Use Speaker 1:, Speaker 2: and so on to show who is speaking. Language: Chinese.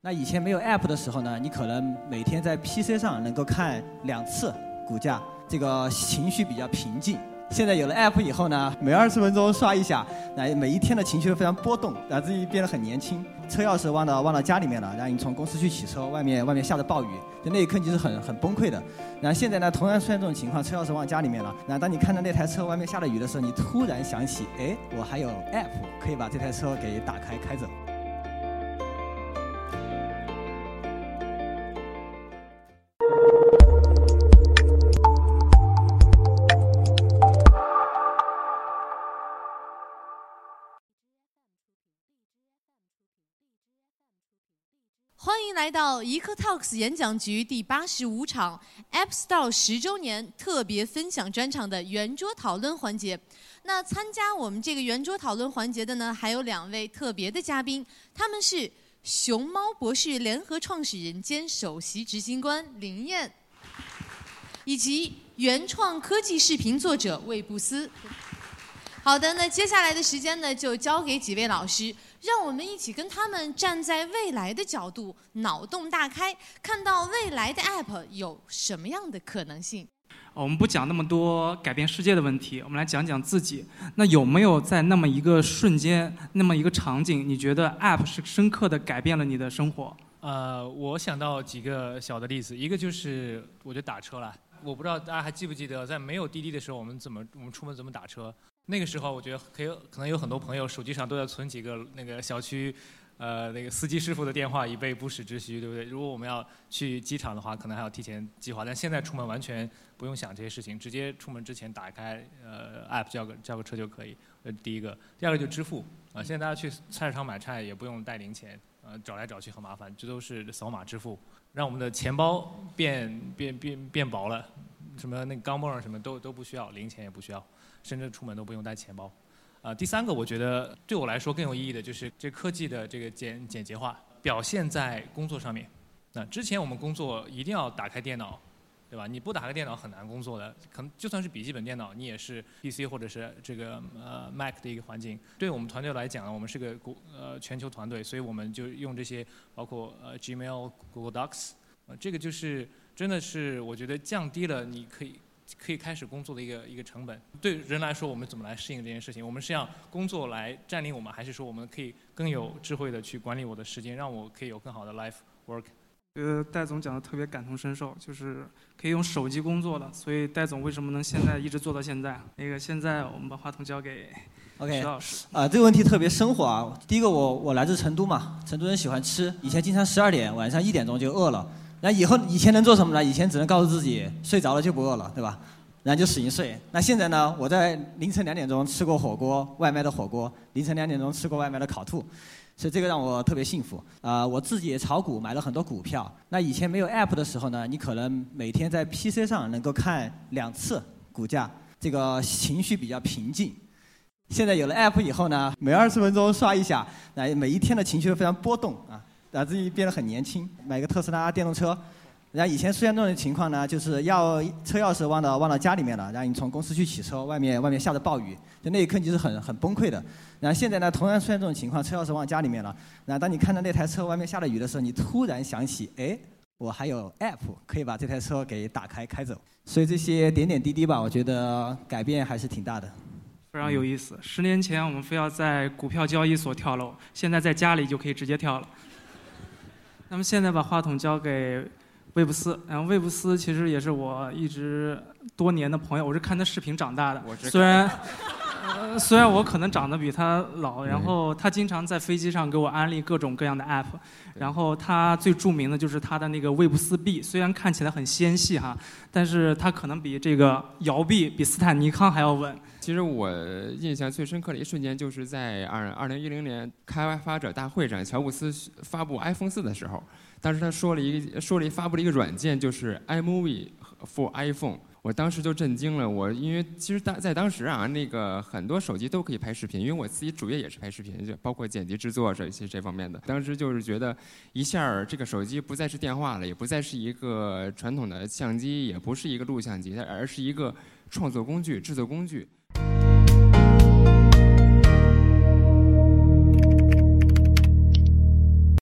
Speaker 1: 那以前没有 App 的时候呢，你可能每天在 PC 上能够看两次股价，这个情绪比较平静。现在有了 App 以后呢，每二十分钟刷一下，那每一天的情绪都非常波动，让自己变得很年轻。车钥匙忘到忘到家里面了，然后你从公司去取车，外面外面下着暴雨，就那一刻你是很很崩溃的。然后现在呢，同样出现这种情况，车钥匙忘家里面了，然后当你看到那台车外面下了雨的时候，你突然想起，哎，我还有 App 可以把这台车给打开开走。
Speaker 2: 欢迎来到一刻 Talks 演讲局第八十五场 App Store 十周年特别分享专场的圆桌讨论环节。那参加我们这个圆桌讨论环节的呢，还有两位特别的嘉宾，他们是熊猫博士联合创始人兼首席执行官林燕，以及原创科技视频作者魏布斯。好的，那接下来的时间呢，就交给几位老师，让我们一起跟他们站在未来的角度，脑洞大开，看到未来的 App 有什么样的可能性。
Speaker 3: 我们不讲那么多改变世界的问题，我们来讲讲自己。那有没有在那么一个瞬间，那么一个场景，你觉得 App 是深刻的改变了你的生活？
Speaker 4: 呃，我想到几个小的例子，一个就是我觉得打车了。我不知道大家还记不记得，在没有滴滴的时候，我们怎么我们出门怎么打车？那个时候，我觉得可以，可能有很多朋友手机上都要存几个那个小区，呃，那个司机师傅的电话，以备不时之需，对不对？如果我们要去机场的话，可能还要提前计划。但现在出门完全不用想这些事情，直接出门之前打开呃 app 叫个叫个车就可以。呃，第一个，第二个就支付啊，现在大家去菜市场买菜也不用带零钱，呃，找来找去很麻烦，这都是扫码支付，让我们的钱包变变变变薄了，什么那个钢镚什么都都不需要，零钱也不需要。甚至出门都不用带钱包，啊，第三个我觉得对我来说更有意义的就是这科技的这个简简洁化表现在工作上面。那之前我们工作一定要打开电脑，对吧？你不打开电脑很难工作的，可能就算是笔记本电脑，你也是 PC 或者是这个呃 Mac 的一个环境。对我们团队来讲，我们是个国呃全球团队，所以我们就用这些包括呃 Gmail、Google Docs，呃，这个就是真的是我觉得降低了你可以。可以开始工作的一个一个成本，对人来说，我们怎么来适应这件事情？我们是让工作来占领我们，还是说我们可以更有智慧的去管理我的时间，让我可以有更好的 life work？
Speaker 3: 觉得戴总讲的特别感同身受，就是可以用手机工作的，所以戴总为什么能现在一直做到现在？那个现在我们把话筒交给
Speaker 1: OK
Speaker 3: 徐老师。
Speaker 1: 啊，这个问题特别生活啊。第一个，我我来自成都嘛，成都人喜欢吃，以前经常十二点晚上一点钟就饿了。那以后以前能做什么呢？以前只能告诉自己睡着了就不饿了，对吧？然后就使劲睡。那现在呢？我在凌晨两点钟吃过火锅，外卖的火锅；凌晨两点钟吃过外卖的烤兔，所以这个让我特别幸福。啊，我自己也炒股，买了很多股票。那以前没有 App 的时候呢，你可能每天在 PC 上能够看两次股价，这个情绪比较平静。现在有了 App 以后呢，每二十分钟刷一下，那每一天的情绪都非常波动啊，让自己变得很年轻。买个特斯拉电动车。然后以前出现这种情况呢，就是要车钥匙忘到忘到家里面了，然后你从公司去取车，外面外面下着暴雨，就那一刻你是很很崩溃的。然后现在呢，同样出现这种情况，车钥匙忘家里面了，然后当你看到那台车外面下了雨的时候，你突然想起，哎，我还有 app 可以把这台车给打开开走。所以这些点点滴滴吧，我觉得改变还是挺大的。
Speaker 3: 非常有意思。十年前我们非要在股票交易所跳楼，现在在家里就可以直接跳了。那么现在把话筒交给。魏布斯，然后魏布斯其实也是我一直多年的朋友，我是看他视频长大的。虽然虽然我可能长得比他老，然后他经常在飞机上给我安利各种各样的 app，然后他最著名的就是他的那个魏布斯币，虽然看起来很纤细哈，但是他可能比这个摇臂比斯坦尼康还要稳。
Speaker 5: 其实我印象最深刻的一瞬间，就是在二二零一零年开发者大会上，乔布斯发布 iPhone 四的时候。当时他说了一个，说了一发布了一个软件，就是 iMovie for iPhone。我当时就震惊了，我因为其实当在当时啊，那个很多手机都可以拍视频，因为我自己主业也是拍视频，就包括剪辑制作这些这方面的。当时就是觉得一下这个手机不再是电话了，也不再是一个传统的相机，也不是一个录像机，而是一个创作工具、制作工具。